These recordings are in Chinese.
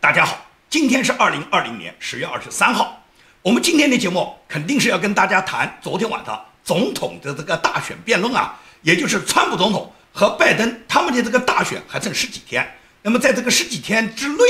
大家好，今天是二零二零年十月二十三号。我们今天的节目肯定是要跟大家谈昨天晚上总统的这个大选辩论啊，也就是川普总统和拜登他们的这个大选还剩十几天。那么在这个十几天之内，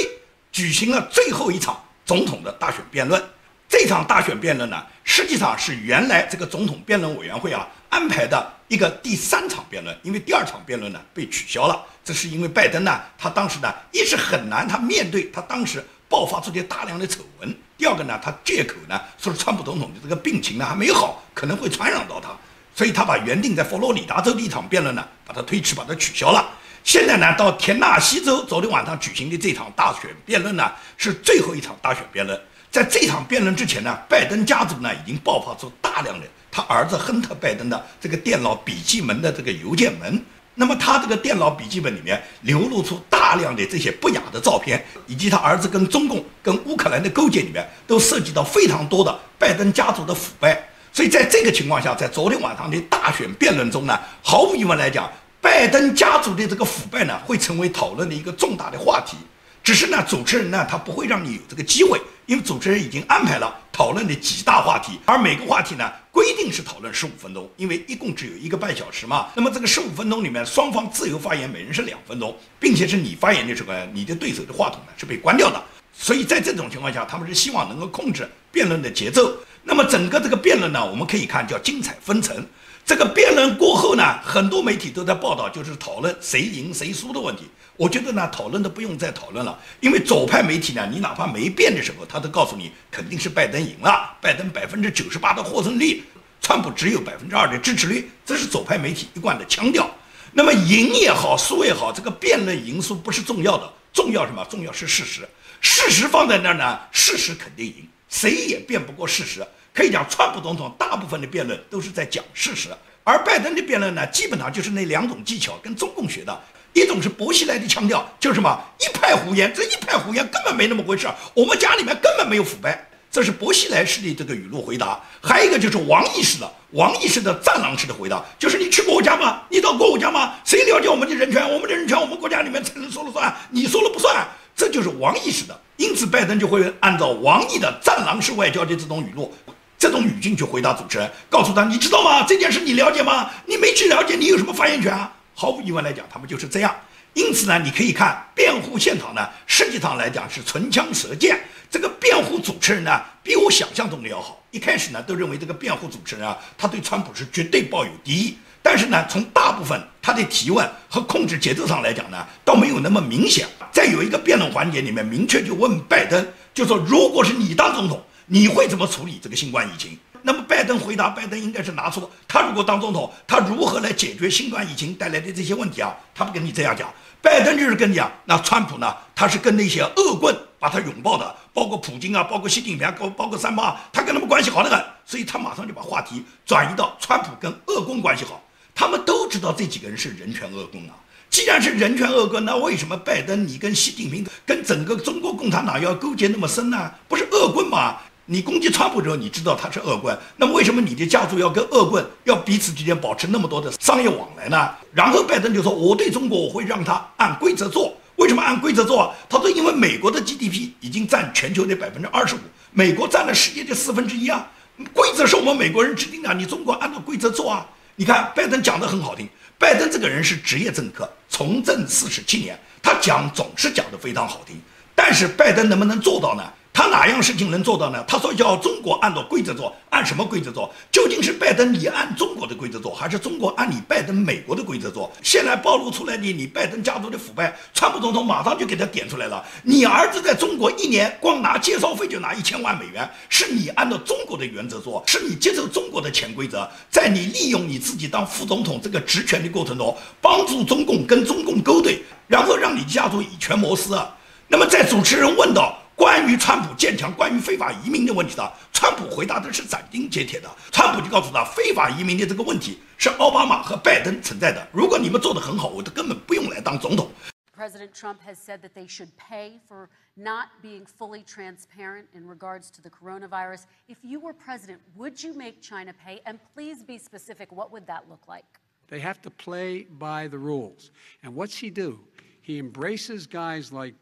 举行了最后一场总统的大选辩论。这场大选辩论呢，实际上是原来这个总统辩论委员会啊安排的一个第三场辩论，因为第二场辩论呢被取消了。这是因为拜登呢，他当时呢一是很难，他面对他当时爆发出的大量的丑闻；第二个呢，他借口呢说是川普总统的这个病情呢还没好，可能会传染到他，所以他把原定在佛罗里达州的一场辩论呢把它推迟，把它取消了。现在呢，到田纳西州昨天晚上举行的这场大选辩论呢是最后一场大选辩论。在这场辩论之前呢，拜登家族呢已经爆发出大量的他儿子亨特·拜登的这个电脑笔记本的这个邮件门。那么他这个电脑笔记本里面流露出大量的这些不雅的照片，以及他儿子跟中共、跟乌克兰的勾结里面都涉及到非常多的拜登家族的腐败。所以在这个情况下，在昨天晚上的大选辩论中呢，毫无疑问来讲，拜登家族的这个腐败呢会成为讨论的一个重大的话题。只是呢，主持人呢他不会让你有这个机会。因为主持人已经安排了讨论的几大话题，而每个话题呢规定是讨论十五分钟，因为一共只有一个半小时嘛。那么这个十五分钟里面，双方自由发言，每人是两分钟，并且是你发言的时候，你的对手的话筒呢是被关掉的。所以在这种情况下，他们是希望能够控制辩论的节奏。那么整个这个辩论呢，我们可以看叫精彩纷呈。这个辩论过后呢，很多媒体都在报道，就是讨论谁赢谁输的问题。我觉得呢，讨论都不用再讨论了，因为左派媒体呢，你哪怕没变的时候，他都告诉你肯定是拜登赢了，拜登百分之九十八的获胜率，川普只有百分之二的支持率，这是左派媒体一贯的腔调。那么赢也好，输也好，这个辩论赢输不是重要的，重要什么？重要是事实。事实放在那儿呢，事实肯定赢，谁也辩不过事实。可以讲，川普总统大部分的辩论都是在讲事实，而拜登的辩论呢，基本上就是那两种技巧，跟中共学的。一种是薄熙来的腔调，就是什么一派胡言，这一派胡言根本没那么回事我们家里面根本没有腐败，这是薄熙来式的这个语录回答。还有一个就是王毅式的，王毅式的战狼式的回答，就是你去过我家吗？你到过我家吗？谁了解我们的人权？我们的人权，我们国家里面才能说了算，你说了不算。这就是王毅式的。因此，拜登就会按照王毅的战狼式外交的这种语录。这种语境去回答主持人，告诉他你知道吗？这件事你了解吗？你没去了解，你有什么发言权啊？毫无疑问来讲，他们就是这样。因此呢，你可以看辩护现场呢，实际上来讲是唇枪舌剑。这个辩护主持人呢，比我想象中的要好。一开始呢，都认为这个辩护主持人啊，他对川普是绝对抱有敌意。但是呢，从大部分他的提问和控制节奏上来讲呢，倒没有那么明显。在有一个辩论环节里面，明确就问拜登，就说如果是你当总统。你会怎么处理这个新冠疫情？那么拜登回答，拜登应该是拿出他如果当总统，他如何来解决新冠疫情带来的这些问题啊？他不跟你这样讲，拜登就是跟你讲，那川普呢？他是跟那些恶棍把他拥抱的，包括普京啊，包括习近平啊，包包括三八，他跟他们关系好得很，所以他马上就把话题转移到川普跟恶棍关系好。他们都知道这几个人是人权恶棍啊。既然是人权恶棍，那为什么拜登你跟习近平跟整个中国共产党要勾结那么深呢？不是恶棍吗？你攻击川普之后，你知道他是恶棍，那么为什么你的家族要跟恶棍要彼此之间保持那么多的商业往来呢？然后拜登就说：“我对中国我会让他按规则做。为什么按规则做？他说：因为美国的 GDP 已经占全球的百分之二十五，美国占了世界的四分之一啊。规则是我们美国人制定的，你中国按照规则做啊。你看拜登讲的很好听，拜登这个人是职业政客，从政四十七年，他讲总是讲的非常好听，但是拜登能不能做到呢？”他哪样事情能做到呢？他说要中国按照规则做，按什么规则做？究竟是拜登你按中国的规则做，还是中国按你拜登美国的规则做？现在暴露出来的你拜登家族的腐败，川普总统马上就给他点出来了。你儿子在中国一年光拿介绍费就拿一千万美元，是你按照中国的原则做，是你接受中国的潜规则，在你利用你自己当副总统这个职权的过程中，帮助中共跟中共勾兑，然后让你家族以权谋私。那么在主持人问到。关于川普建墙、关于非法移民的问题上，川普回答的是斩钉截铁的。川普就告诉他，非法移民的这个问题是奥巴马和拜登存在的。如果你们做得很好，我都根本不用来当总统。President Trump has said that they should pay for not being fully transparent in regards to the coronavirus. If you were president, would you make China pay? And please be specific. What would that look like? They have to play by the rules. And what's he do? He embraces guys like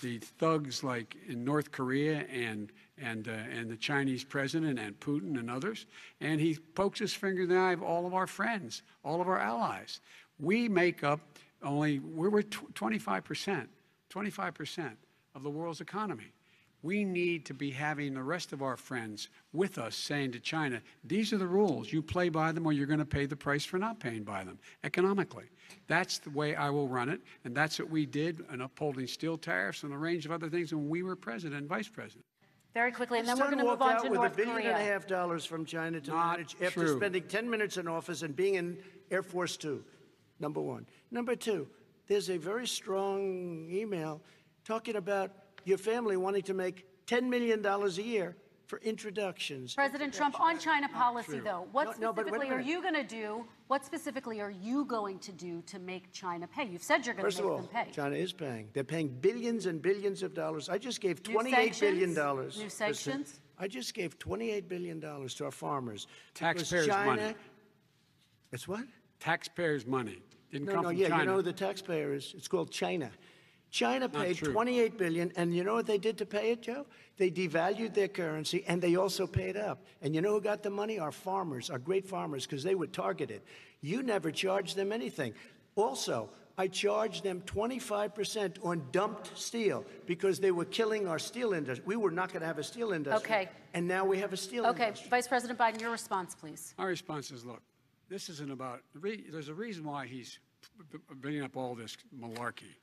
the thugs like in North Korea and and uh, and the Chinese president and Putin and others, and he pokes his finger in the eye of all of our friends, all of our allies. We make up only we're 25 percent, 25 percent of the world's economy. We need to be having the rest of our friends with us saying to China, these are the rules. You play by them or you're going to pay the price for not paying by them economically. That's the way I will run it. And that's what we did in upholding steel tariffs and a range of other things when we were president and vice president. Very quickly, and then His we're going to move on out to with North a billion Korea. and a half dollars from China to Not manage after true. spending 10 minutes in office and being in Air Force Two. Number one. Number two, there's a very strong email talking about your family wanting to make $10 million a year for introductions. President Trump, on China policy, though, what No, no, but wait a specifically are you going to do? What specifically are you going to do to make China pay? You've said you're going First to make all, them pay. China is paying. They're paying billions and billions of dollars. I just gave New $28 billion. sanctions? dollars. New Listen, sanctions? I just gave $28 billion to our farmers. Taxpayers' China, money. It's what? Taxpayers' money didn't No, come no, from yeah, China. you know the taxpayer is? It's called China. China paid true. 28 billion, and you know what they did to pay it, Joe? They devalued their currency, and they also paid up. And you know who got the money? Our farmers, our great farmers, because they were targeted. You never charged them anything. Also, I charged them 25% on dumped steel because they were killing our steel industry. We were not going to have a steel industry. Okay. And now we have a steel Okay, industry. Okay. Vice President Biden, your response, please. My response is, look, this isn't about. There's a reason why he's b- b- bringing up all this malarkey.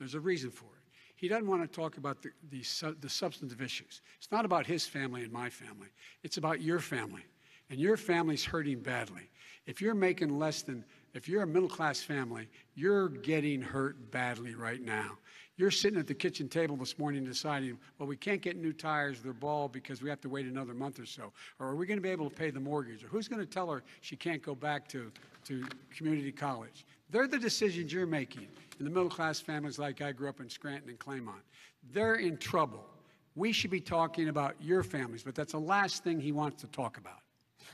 There's a reason for it. He doesn't want to talk about the, the, the substantive issues. It's not about his family and my family. It's about your family. And your family's hurting badly. If you're making less than, if you're a middle class family, you're getting hurt badly right now. You're sitting at the kitchen table this morning deciding, well, we can't get new tires, they're bald because we have to wait another month or so. Or are we going to be able to pay the mortgage? Or who's going to tell her she can't go back to, to community college? They're the decisions you're making in the middle class families like I grew up in Scranton and Claymont. They're in trouble. We should be talking about your families, but that's the last thing he wants to talk about.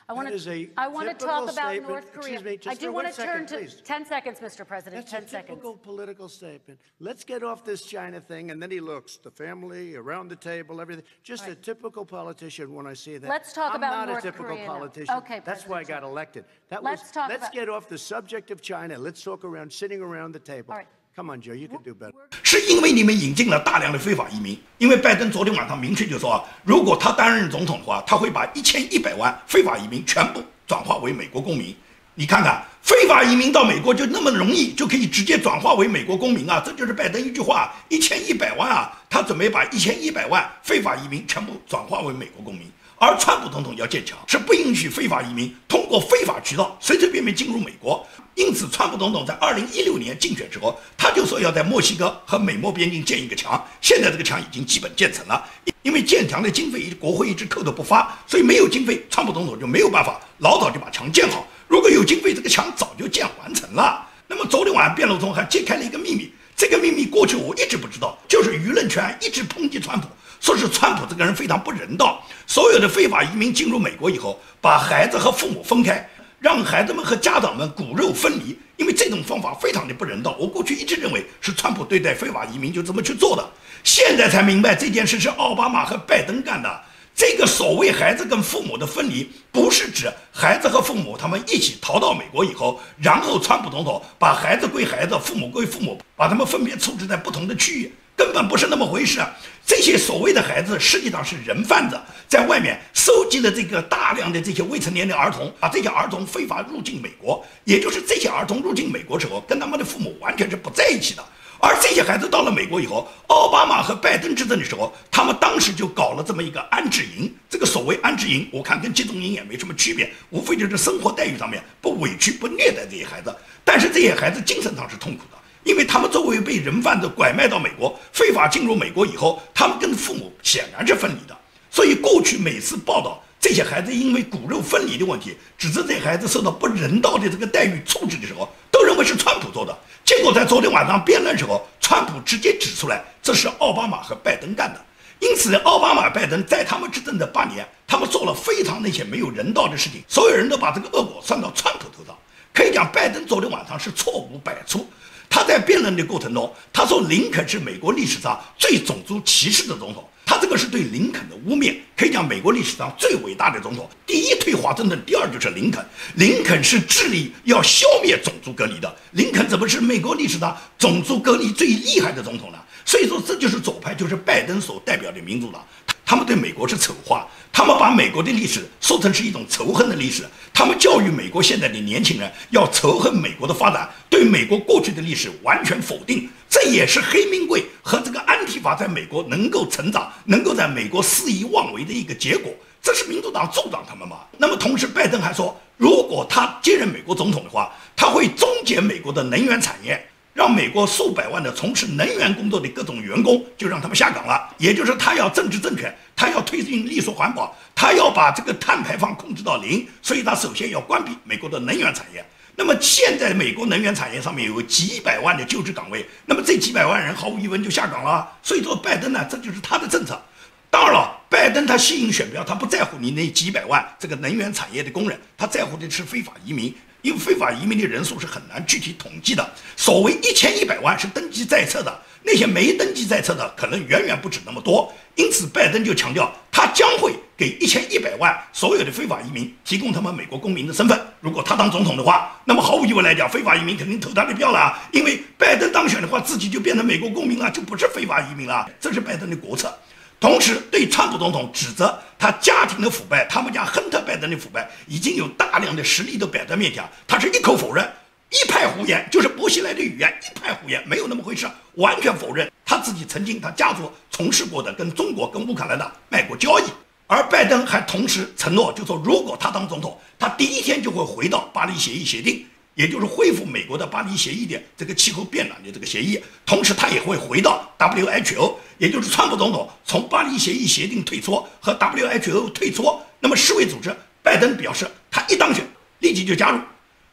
I want That is a to. I want to talk about. North Korea. Excuse me, just I do want to second, turn to please. 10 seconds, Mr. President. That's 10 a seconds. typical political statement. Let's get off this China thing, and then he looks the family around the table, everything. Just a typical politician when I see that. Let's talk I'm about not North a typical Korea now. politician. Okay, that's why I got elected. That Let's was. talk let's about- get off the subject of China. Let's talk around sitting around the table. All right. Come on, Joe, you can do better. 是因为你们引进了大量的非法移民。因为拜登昨天晚上明确就说啊，如果他担任总统的话，他会把一千一百万非法移民全部转化为美国公民。你看看，非法移民到美国就那么容易就可以直接转化为美国公民啊！这就是拜登一句话：一千一百万啊，他准备把一千一百万非法移民全部转化为美国公民。而川普总统要建墙，是不允许非法移民通过非法渠道随随便便进入美国。因此，川普总统在二零一六年竞选时候，他就说要在墨西哥和美墨边境建一个墙。现在这个墙已经基本建成了，因为建墙的经费国会一直扣着不发，所以没有经费，川普总统就没有办法老早就把墙建好。如果有经费，这个墙早就建完成了。那么昨天晚上辩论中还揭开了一个秘密，这个秘密过去我一直不知道，就是舆论圈一直抨击川普，说是川普这个人非常不人道。所有的非法移民进入美国以后，把孩子和父母分开，让孩子们和家长们骨肉分离，因为这种方法非常的不人道。我过去一直认为是川普对待非法移民就这么去做的，现在才明白这件事是奥巴马和拜登干的。这个所谓孩子跟父母的分离，不是指孩子和父母他们一起逃到美国以后，然后川普总统把孩子归孩子，父母归父母，把他们分别处置在不同的区域，根本不是那么回事。这些所谓的孩子实际上是人贩子，在外面收集了这个大量的这些未成年的儿童，把这些儿童非法入境美国，也就是这些儿童入境美国之后，跟他们的父母完全是不在一起的。而这些孩子到了美国以后，奥巴马和拜登执政的时候，他们当时就搞了这么一个安置营。这个所谓安置营，我看跟集中营也没什么区别，无非就是生活待遇上面不委屈、不虐待这些孩子。但是这些孩子精神上是痛苦的，因为他们作为被人贩子拐卖到美国，非法进入美国以后，他们跟父母显然是分离的。所以过去每次报道这些孩子因为骨肉分离的问题，指责这孩子受到不人道的这个待遇处置的时候，都认为是川普做的。结果在昨天晚上辩论时候，川普直接指出来，这是奥巴马和拜登干的。因此，奥巴马、拜登在他们执政的八年，他们做了非常那些没有人道的事情，所有人都把这个恶果算到川普头上。可以讲，拜登昨天晚上是错误百出。他在辩论的过程中，他说林肯是美国历史上最种族歧视的总统。这个是对林肯的污蔑，可以讲美国历史上最伟大的总统，第一退华盛顿，第二就是林肯。林肯是致力要消灭种族隔离的。林肯怎么是美国历史上种族隔离最厉害的总统呢？所以说，这就是左派，就是拜登所代表的民主党。他们对美国是丑化，他们把美国的历史说成是一种仇恨的历史，他们教育美国现在的年轻人要仇恨美国的发展，对美国过去的历史完全否定。这也是黑名贵和这个安提法在美国能够成长，能够在美国肆意妄为的一个结果。这是民主党助长他们吗？那么同时，拜登还说，如果他接任美国总统的话，他会终结美国的能源产业。让美国数百万的从事能源工作的各种员工就让他们下岗了，也就是他要政治正确，他要推进绿色环保，他要把这个碳排放控制到零，所以他首先要关闭美国的能源产业。那么现在美国能源产业上面有几百万的就职岗位，那么这几百万人毫无疑问就下岗了。所以说拜登呢，这就是他的政策。当然了，拜登他吸引选票，他不在乎你那几百万这个能源产业的工人，他在乎的是非法移民。因为非法移民的人数是很难具体统计的，所谓一千一百万是登记在册的，那些没登记在册的可能远远不止那么多。因此，拜登就强调，他将会给一千一百万所有的非法移民提供他们美国公民的身份。如果他当总统的话，那么毫无疑问来讲，非法移民肯定投他的票了，因为拜登当选的话，自己就变成美国公民了，就不是非法移民了。这是拜登的国策。同时，对川普总统指责他家庭的腐败，他们家亨特·拜登的腐败，已经有大量的实例都摆在面前，他是一口否认，一派胡言，就是薄熙来的语言，一派胡言，没有那么回事，完全否认他自己曾经他家族从事过的跟中国、跟乌克兰的卖国交易。而拜登还同时承诺，就说如果他当总统，他第一天就会回到巴黎协议协定。也就是恢复美国的巴黎协议的这个气候变暖的这个协议，同时他也会回到 WHO，也就是川普总统从巴黎协议协定退出和 WHO 退出。那么世卫组织，拜登表示他一当选立即就加入。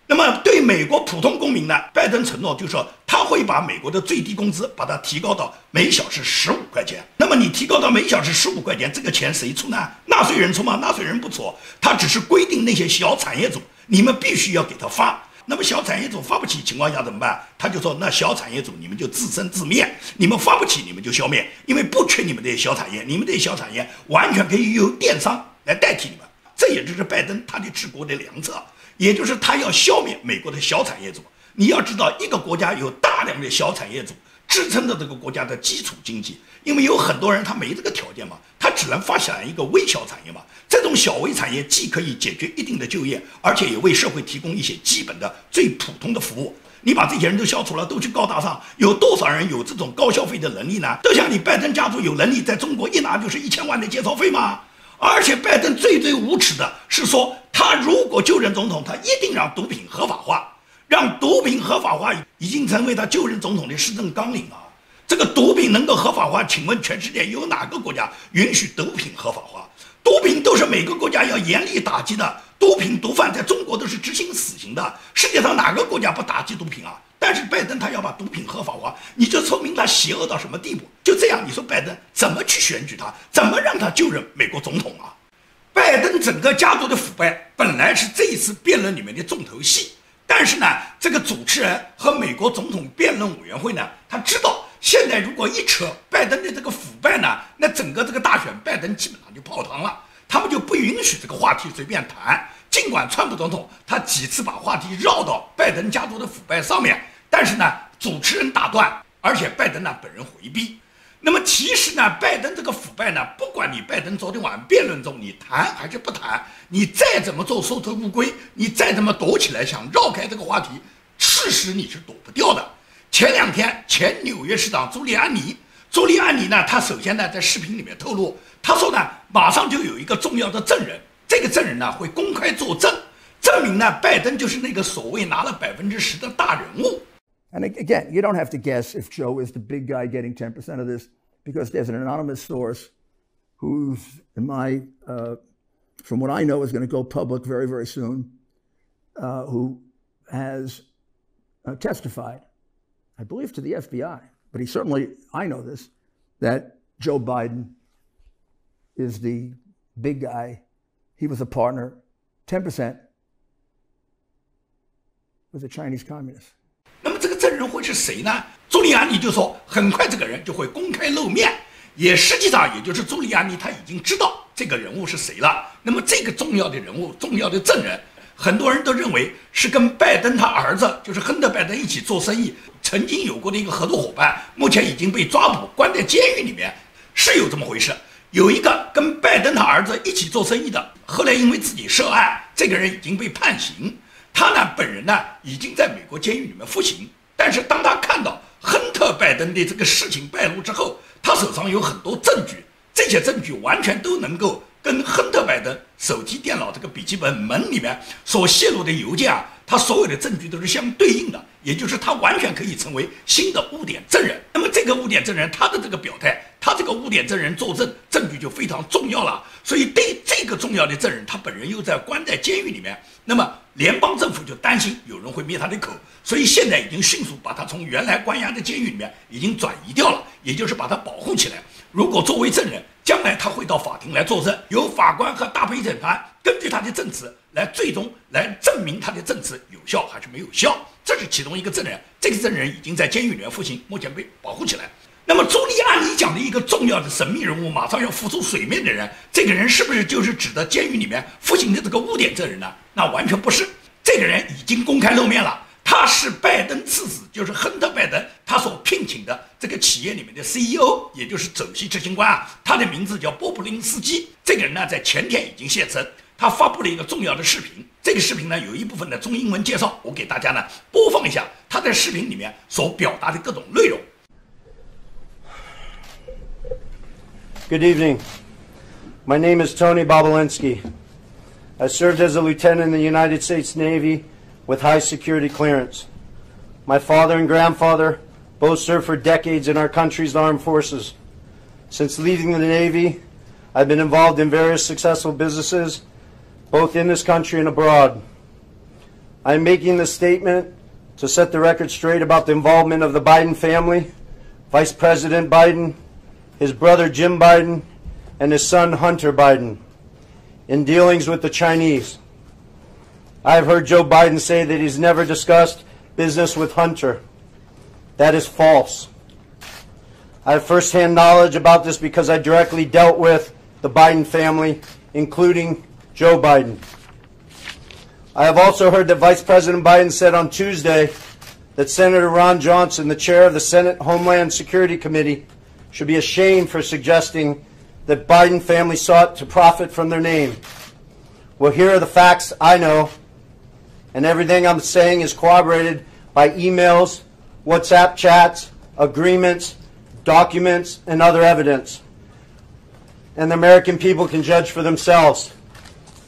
那么对美国普通公民呢，拜登承诺就是说他会把美国的最低工资把它提高到每小时十五块钱。那么你提高到每小时十五块钱，这个钱谁出呢？纳税人出吗？纳税人不出，他只是规定那些小产业组，你们必须要给他发。那么小产业组发不起情况下怎么办？他就说：那小产业组你们就自生自灭，你们发不起你们就消灭，因为不缺你们这些小产业，你们这些小产业完全可以由电商来代替你们。这也就是拜登他的治国的良策，也就是他要消灭美国的小产业组。你要知道，一个国家有大量的小产业组。支撑着这个国家的基础经济，因为有很多人他没这个条件嘛，只能发展一个微小产业嘛。这种小微产业既可以解决一定的就业，而且也为社会提供一些基本的最普通的服务。你把这些人都消除了，都去高大上，有多少人有这种高消费的能力呢？都像你拜登家族有能力，在中国一拿就是一千万的介绍费吗？而且拜登最最无耻的是说，他如果就任总统，他一定让毒品合法化。让毒品合法化已经成为他就任总统的施政纲领了。这个毒品能够合法化，请问全世界有哪个国家允许毒品合法化？毒品都是每个国家要严厉打击的。毒品毒贩在中国都是执行死刑的。世界上哪个国家不打击毒品啊？但是拜登他要把毒品合法化，你就说明他邪恶到什么地步？就这样，你说拜登怎么去选举他？怎么让他就任美国总统啊？拜登整个家族的腐败本来是这一次辩论里面的重头戏。但是呢，这个主持人和美国总统辩论委员会呢，他知道现在如果一扯拜登的这个腐败呢，那整个这个大选拜登基本上就泡汤了。他们就不允许这个话题随便谈。尽管川普总统他几次把话题绕到拜登家族的腐败上面，但是呢，主持人打断，而且拜登呢本人回避。那么其实呢，拜登这个腐败呢，不管你拜登昨天晚上辩论中你谈还是不谈，你再怎么做缩头乌龟，你再怎么躲起来想绕开这个话题，事实你是躲不掉的。前两天前纽约市长朱利安尼，朱利安尼呢，他首先呢在视频里面透露，他说呢，马上就有一个重要的证人，这个证人呢会公开作证，证明呢拜登就是那个所谓拿了百分之十的大人物。And again, you don't have to guess if Joe is the big guy getting 10% of this because there's an anonymous source who's, in my, uh, from what I know, is going to go public very, very soon, uh, who has uh, testified, I believe, to the FBI, but he certainly, I know this, that Joe Biden is the big guy. He was a partner, 10% with the Chinese communists. 人会是谁呢？朱利安尼就说，很快这个人就会公开露面，也实际上也就是朱利安尼他已经知道这个人物是谁了。那么这个重要的人物、重要的证人， 很多人都认为是跟拜登他儿子，就是亨特·拜登一起做生意，曾经有过的一个合作伙伴，目前已经被抓捕关在监狱里面，是有这么回事。有一个跟拜登他儿子一起做生意的，后来因为自己涉案，这个人已经被判刑。他呢，本人呢，已经在美国监狱里面服刑。但是当他看到亨特·拜登的这个事情败露之后，他手上有很多证据，这些证据完全都能够跟亨特·拜登手提电脑这个笔记本门里面所泄露的邮件啊，他所有的证据都是相对应的，也就是他完全可以成为新的污点证人。那么这个污点证人他的这个表态。他这个污点证人作证，证据就非常重要了。所以对这个重要的证人，他本人又在关在监狱里面，那么联邦政府就担心有人会灭他的口，所以现在已经迅速把他从原来关押的监狱里面已经转移掉了，也就是把他保护起来。如果作为证人，将来他会到法庭来作证，由法官和大陪审团根据他的证词来最终来证明他的证词有效还是没有效。这是其中一个证人，这个证人已经在监狱里面服刑，目前被保护起来。那么，朱莉安里讲的一个重要的神秘人物，马上要浮出水面的人，这个人是不是就是指的监狱里面服刑的这个污点证人呢？那完全不是，这个人已经公开露面了，他是拜登次子，就是亨特·拜登他所聘请的这个企业里面的 CEO，也就是首席执行官啊，他的名字叫波普林斯基。这个人呢，在前天已经现身，他发布了一个重要的视频，这个视频呢，有一部分的中英文介绍，我给大家呢播放一下他在视频里面所表达的各种内容。Good evening. My name is Tony Bobolinski. I served as a lieutenant in the United States Navy with high security clearance. My father and grandfather both served for decades in our country's armed forces. Since leaving the Navy, I've been involved in various successful businesses, both in this country and abroad. I'm making this statement to set the record straight about the involvement of the Biden family, Vice President Biden, his brother Jim Biden, and his son Hunter Biden in dealings with the Chinese. I've heard Joe Biden say that he's never discussed business with Hunter. That is false. I have firsthand knowledge about this because I directly dealt with the Biden family, including Joe Biden. I have also heard that Vice President Biden said on Tuesday that Senator Ron Johnson, the chair of the Senate Homeland Security Committee, should be ashamed for suggesting that Biden family sought to profit from their name. Well, here are the facts I know, and everything I'm saying is corroborated by emails, WhatsApp chats, agreements, documents, and other evidence. And the American people can judge for themselves.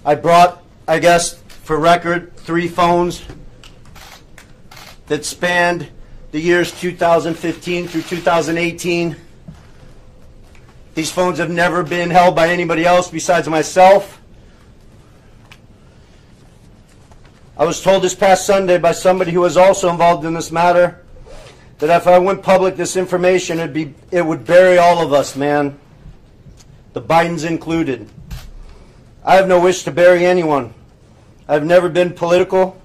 I brought, I guess, for record, three phones that spanned the years 2015 through 2018 these phones have never been held by anybody else besides myself. I was told this past Sunday by somebody who was also involved in this matter that if I went public this information, it'd be, it would bury all of us, man. The Bidens included. I have no wish to bury anyone. I've never been political.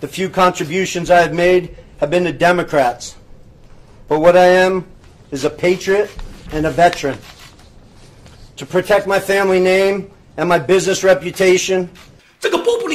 The few contributions I have made have been to Democrats. But what I am is a patriot and a veteran. to protect my family name and my business reputation。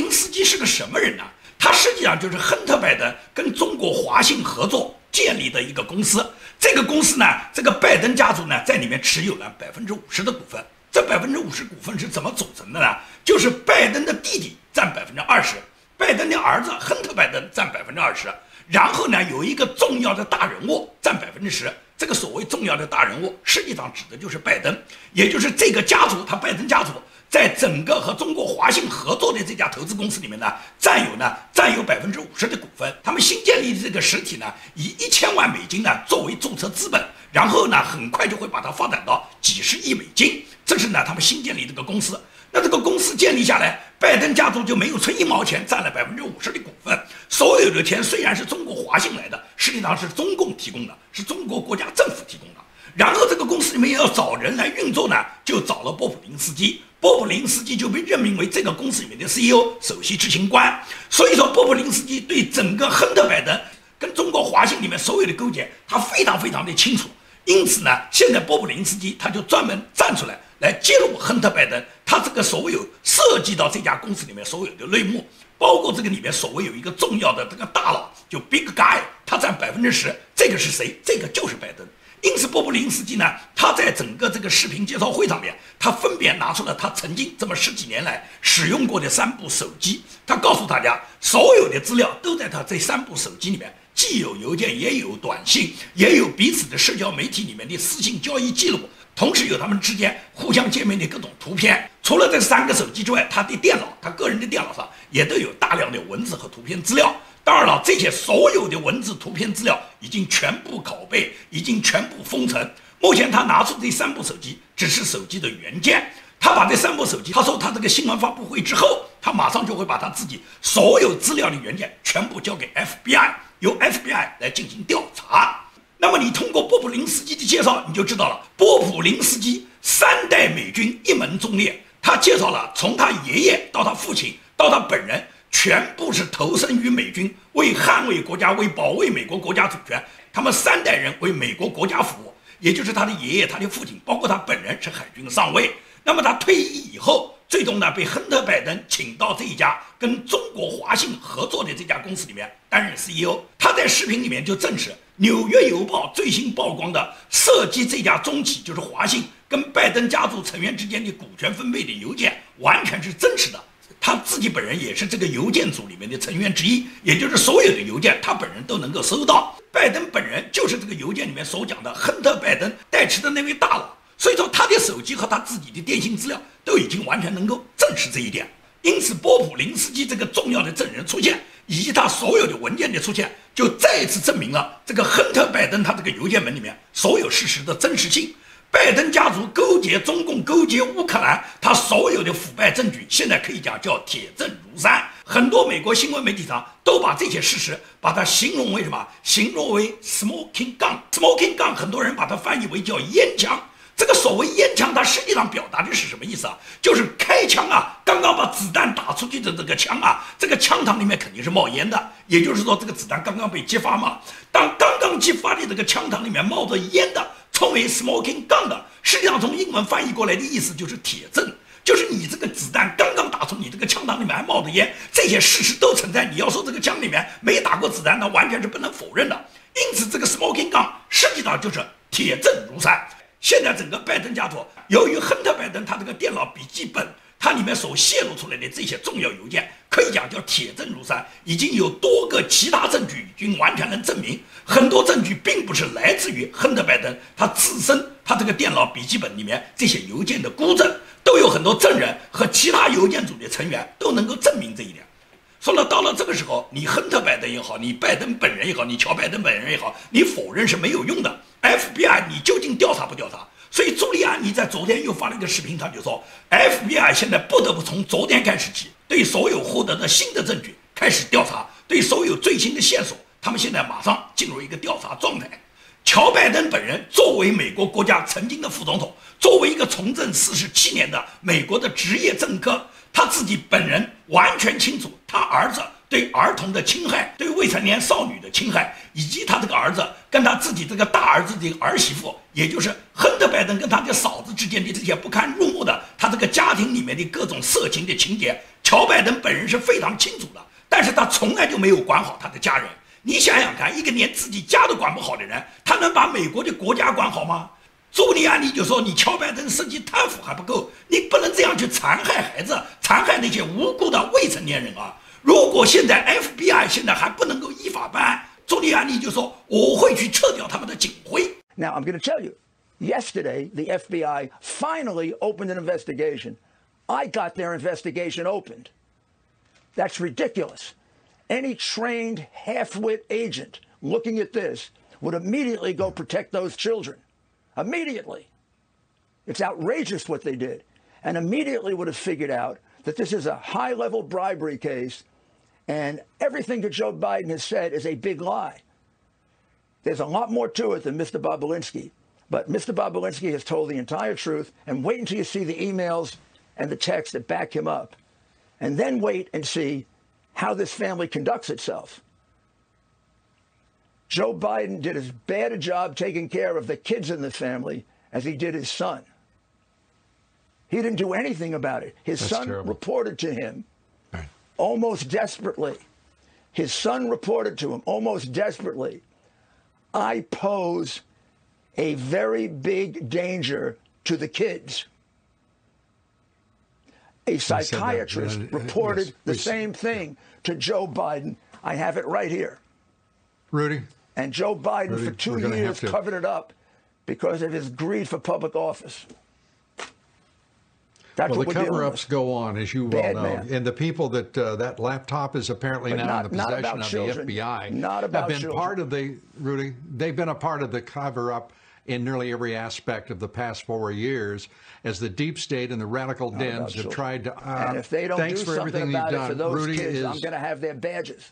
这个波布林斯基是个什么人呢？他实际上就是亨特·拜登跟中国华信合作建立的一个公司。这个公司呢，这个拜登家族呢，在里面持有了百分之五十的股份。这百分之五十股份是怎么组成的呢？就是拜登的弟弟占百分之二十，拜登的儿子亨特·拜登占百分之二十，然后呢，有一个重要的大人物占百分之十。这个所谓重要的大人物，实际上指的就是拜登，也就是这个家族，他拜登家族在整个和中国华信合作的这家投资公司里面呢，占有呢占有百分之五十的股份。他们新建立的这个实体呢，以一千万美金呢作为注册资本，然后呢很快就会把它发展到几十亿美金。这是呢他们新建立这个公司。那这个公司建立下来，拜登家族就没有存一毛钱，占了百分之五十的股份。所有的钱虽然是中国华信来的，实际上是中共提供的，是中国国家政府提供的。然后这个公司里面要找人来运作呢，就找了波普林斯基。波普林斯基就被任命为这个公司里面的 CEO 首席执行官。所以说，波普林斯基对整个亨特拜登跟中国华信里面所有的勾结，他非常非常的清楚。因此呢，现在波普林斯基他就专门站出来来揭露亨特拜登，他这个所有涉及到这家公司里面所有的内幕，包括这个里面所谓有一个重要的这个大佬，就 Big Guy，他占百分之十，这个是谁？这个就是拜登。因此，波普林斯基呢，他在整个这个视频介绍会上面，他分别拿出了他曾经这么十几年来使用过的三部手机，他告诉大家，所有的资料都在他这三部手机里面，既有邮件，也有短信，也有彼此的社交媒体里面的私信交易记录，同时有他们之间互相见面的各种图片。除了这三个手机之外，他的电脑，他个人的电脑上也都有大量的文字和图片资料。当然了，这些所有的文字、图片资料已经全部拷贝，已经全部封存。目前他拿出这三部手机，只是手机的原件。他把这三部手机，他说他这个新闻发布会之后，他马上就会把他自己所有资料的原件全部交给 FBI，由 FBI 来进行调查。那么你通过波普林斯基的介绍，你就知道了，波普林斯基三代美军一门忠烈。他介绍了从他爷爷到他父亲到他本人。全部是投身于美军，为捍卫国家，为保卫美国国家主权。他们三代人为美国国家服务，也就是他的爷爷、他的父亲，包括他本人是海军上尉。那么他退役以后，最终呢被亨特·拜登请到这一家跟中国华信合作的这家公司里面担任 CEO。他在视频里面就证实，《纽约邮报》最新曝光的涉及这家中企就是华信跟拜登家族成员之间的股权分配的邮件，完全是真实的。他自己本人也是这个邮件组里面的成员之一，也就是所有的邮件他本人都能够收到。拜登本人就是这个邮件里面所讲的亨特·拜登代持的那位大佬，所以说他的手机和他自己的电信资料都已经完全能够证实这一点。因此，波普林斯基这个重要的证人出现，以及他所有的文件的出现，就再一次证明了这个亨特·拜登他这个邮件门里面所有事实的真实性。拜登家族勾结中共、勾结乌克兰，他所有的腐败证据，现在可以讲叫铁证如山。很多美国新闻媒体上都把这些事实，把它形容为什么？形容为 smoking gun，smoking gun，很多人把它翻译为叫烟枪。这个所谓烟枪，它实际上表达的是什么意思啊？就是开枪啊，刚刚把子弹打出去的这个枪啊，这个枪膛里面肯定是冒烟的，也就是说这个子弹刚刚被激发嘛。当刚刚激发的这个枪膛里面冒着烟的。称为 smoking gun 的，实际上从英文翻译过来的意思就是铁证，就是你这个子弹刚刚打出你这个枪膛里面还冒着烟，这些事实都存在。你要说这个枪里面没打过子弹，那完全是不能否认的。因此，这个 smoking gun 实际上就是铁证如山。现在整个拜登家族，由于亨特·拜登他这个电脑笔记本。它里面所泄露出来的这些重要邮件，可以讲叫铁证如山，已经有多个其他证据已经完全能证明，很多证据并不是来自于亨特·拜登他自身，他这个电脑笔记本里面这些邮件的孤证，都有很多证人和其他邮件组的成员都能够证明这一点。说了，到了这个时候，你亨特·拜登也好，你拜登本人也好，你乔拜登本人也好，你否认是没有用的。FBI，你究竟调查不调查？所以，朱利安尼在昨天又发了一个视频，他就说，FBI 现在不得不从昨天开始起，对所有获得的新的证据开始调查，对所有最新的线索，他们现在马上进入一个调查状态。乔拜登本人作为美国国家曾经的副总统，作为一个从政四十七年的美国的职业政客，他自己本人完全清楚，他儿子。对儿童的侵害，对未成年少女的侵害，以及他这个儿子跟他自己这个大儿子的儿媳妇，也就是亨特·拜登跟他的嫂子之间的这些不堪入目的，他这个家庭里面的各种色情的情节，乔拜登本人是非常清楚的，但是他从来就没有管好他的家人。你想想看，一个连自己家都管不好的人，他能把美国的国家管好吗？朱利安尼就说：“你乔拜登涉及贪腐还不够，你不能这样去残害孩子，残害那些无辜的未成年人啊！”如果现在 FBI 现在还不能够依法办案，朱利安尼就说我会去撤掉他们的警徽。Now I'm going to tell you, yesterday the FBI finally opened an investigation. I got their investigation opened. That's ridiculous. Any trained half-wit agent looking at this would immediately go protect those children. Immediately. It's outrageous what they did. And immediately would have figured out that this is a high-level bribery case and everything that Joe Biden has said is a big lie. There's a lot more to it than Mr. Bobolinsky. But Mr. Bobolinsky has told the entire truth. And wait until you see the emails and the texts that back him up. And then wait and see how this family conducts itself. Joe Biden did as bad a job taking care of the kids in the family as he did his son. He didn't do anything about it. His That's son terrible. reported to him. Almost desperately. His son reported to him almost desperately I pose a very big danger to the kids. A said that, psychiatrist uh, reported yes, the same thing to Joe Biden. I have it right here. Rudy, And Joe Biden, Rudy, for 2 we're gonna have years, covered it up because of his greed for public office. That's well, what the we're dealing cover-ups with. go on, as you well Bad know, man. and the people that uh, that laptop is apparently But now not- in the not possession about of children. the FBI. Not about have been children. part of the Rudy. They've been a part of the cover-up in nearly every aspect of the past four years, as the deep state and the radical about dens have children. tried to. Uh, and if they don't do thanks for something everything about you've it for done, those Rudy kids, is. I'm going to have their badges.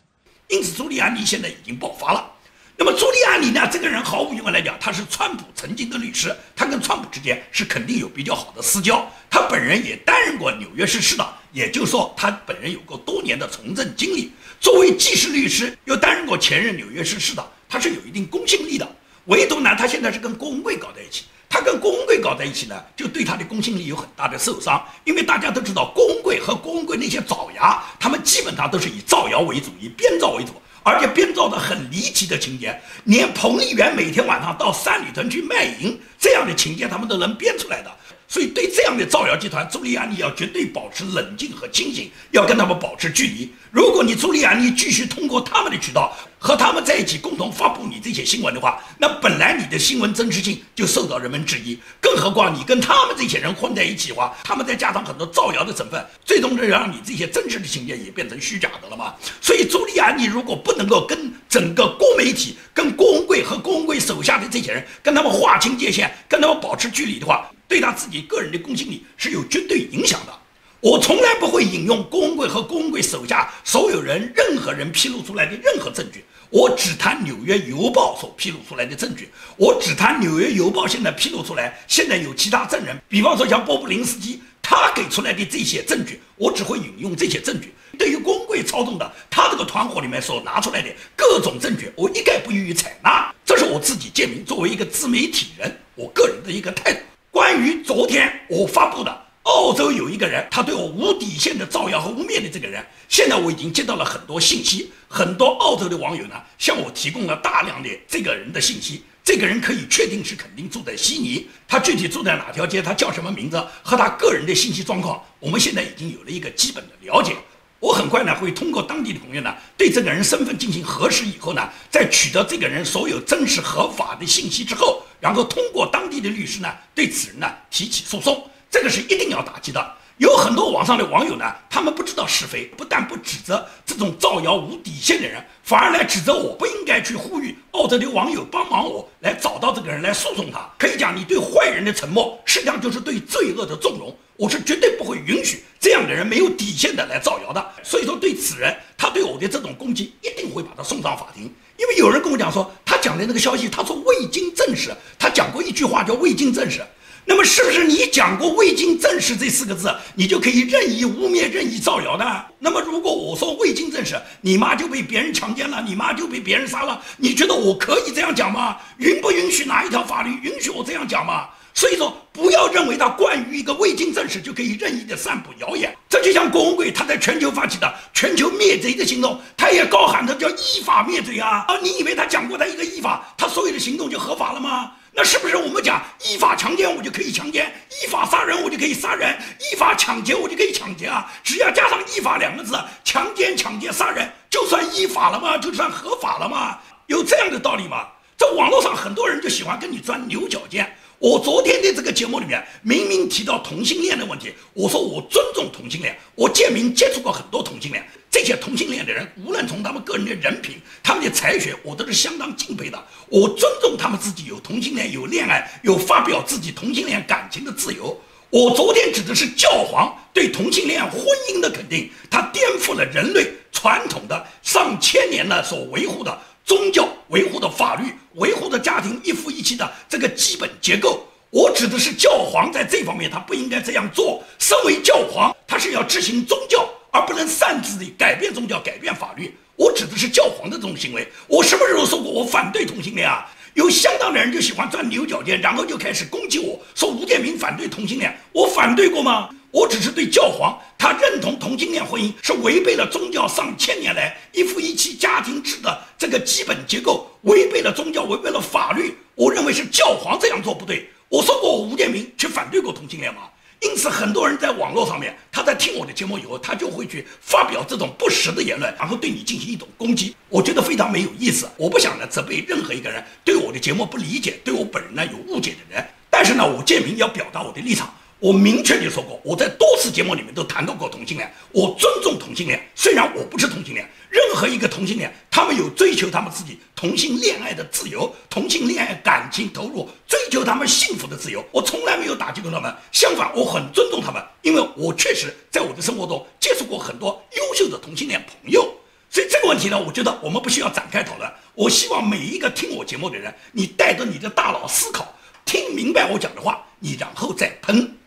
因此，朱利安尼现在已经爆发了。 那么，朱利安尼呢？这个人毫无疑问来讲，他是川普曾经的律师，他跟川普之间是肯定有比较好的私交。他本人也担任过纽约市市长，也就是说，他本人有过多年的从政经历。作为既是律师，又担任过前任纽约市市长，他是有一定公信力的。唯独呢，他现在是跟郭文贵搞在一起。他跟郭文贵搞在一起呢，就对他的公信力有很大的受伤，因为大家都知道，郭文贵和郭文贵那些爪牙，他们基本上都是以造谣为主，以编造为主，而且编造的很离奇的情节，连彭丽媛每天晚上到三里屯去卖淫这样的情节，他们都能编出来的。所以，对这样的造谣集团，朱利安尼要绝对保持冷静和清醒，要跟他们保持距离。如果你朱利安尼继续通过他们的渠道和他们在一起共同发布你这些新闻的话，那本来你的新闻真实性就受到人们质疑，更何况你跟他们这些人混在一起的话，他们再加上很多造谣的成分，最终就让你这些真实的情节也变成虚假的了嘛。所以，朱利安尼如果不能够跟整个公媒体、跟郭文贵和郭文贵手下的这些人跟他们划清界限，跟他们保持距离的话，对他自己个人的公信力是有绝对影响的。我从来不会引用郭文贵和郭文贵手下所有人、任何人披露出来的任何证据，我只谈《纽约邮报》所披露出来的证据，我只谈《纽约邮报》现在披露出来，现在有其他证人，比方说像波布林斯基，他给出来的这些证据，我只会引用这些证据。对于郭文贵操纵的他这个团伙里面所拿出来的各种证据，我一概不予以采纳。这是我自己建明作为一个自媒体人，我个人的一个态度。关于昨天我发布的。澳洲有一个人，他对我无底线的造谣和污蔑的这个人，现在我已经接到了很多信息，很多澳洲的网友呢向我提供了大量的这个人的信息。这个人可以确定是肯定住在悉尼，他具体住在哪条街，他叫什么名字和他个人的信息状况，我们现在已经有了一个基本的了解。我很快呢会通过当地的朋友呢对这个人身份进行核实以后呢，在取得这个人所有真实合法的信息之后，然后通过当地的律师呢对此人呢提起诉讼。这个是一定要打击的。有很多网上的网友呢，他们不知道是非，不但不指责这种造谣无底线的人，反而来指责我不应该去呼吁澳洲的网友帮忙我来找到这个人来诉讼他。可以讲，你对坏人的沉默，实际上就是对罪恶的纵容。我是绝对不会允许这样的人没有底线的来造谣的。所以说，对此人，他对我的这种攻击，一定会把他送上法庭。因为有人跟我讲说，他讲的那个消息，他说未经证实，他讲过一句话叫未经证实。那么是不是你讲过“未经证实”这四个字，你就可以任意污蔑、任意造谣呢？那么如果我说未经证实，你妈就被别人强奸了，你妈就被别人杀了，你觉得我可以这样讲吗？允不允许哪一条法律允许我这样讲吗？所以说，不要认为他关于一个未经证实就可以任意的散布谣言。这就像郭文贵他在全球发起的全球灭贼的行动，他也高喊他叫依法灭贼啊！啊，你以为他讲过他一个依法，他所有的行动就合法了吗？那是不是我们讲依法强奸我就可以强奸，依法杀人我就可以杀人，依法抢劫我就可以抢劫啊？只要加上“依法”两个字，强奸、抢劫、杀人就算依法了吗？就算合法了吗？有这样的道理吗？在网络上很多人就喜欢跟你钻牛角尖。我昨天的这个节目里面明明提到同性恋的问题，我说我尊重同性恋，我建明接触过很多同性恋，这些同性恋的人，无论从他们个人的人品、他们的才学，我都是相当敬佩的。我尊重他们自己有同性恋、有恋爱、有发表自己同性恋感情的自由。我昨天指的是教皇对同性恋婚姻的肯定，他颠覆了人类传统的上千年的所维护的。宗教维护的法律，维护的家庭一夫一妻的这个基本结构，我指的是教皇在这方面他不应该这样做。身为教皇，他是要执行宗教，而不能擅自的改变宗教、改变法律。我指的是教皇的这种行为。我什么时候说过我反对同性恋啊？有相当的人就喜欢钻牛角尖，然后就开始攻击我说吴建民反对同性恋，我反对过吗？我只是对教皇他认同同性恋婚姻是违背了宗教上千年来一夫一妻家庭制的这个基本结构，违背了宗教，违背了法律。我认为是教皇这样做不对。我说过我吴建民去反对过同性恋吗？因此，很多人在网络上面，他在听我的节目以后，他就会去发表这种不实的言论，然后对你进行一种攻击。我觉得非常没有意思。我不想呢责备任何一个人对我的节目不理解，对我本人呢有误解的人。但是呢，我建明要表达我的立场。我明确地说过，我在多次节目里面都谈到过同性恋。我尊重同性恋，虽然我不是同性恋。任何一个同性恋，他们有追求他们自己同性恋爱的自由，同性恋爱感情投入，追求他们幸福的自由。我从来没有打击过他们，相反，我很尊重他们，因为我确实在我的生活中接触过很多优秀的同性恋朋友。所以这个问题呢，我觉得我们不需要展开讨论。我希望每一个听我节目的人，你带着你的大脑思考，听明白我讲的话，你然后再喷。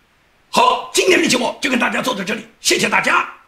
好，今天的节目就跟大家做到这里，谢谢大家。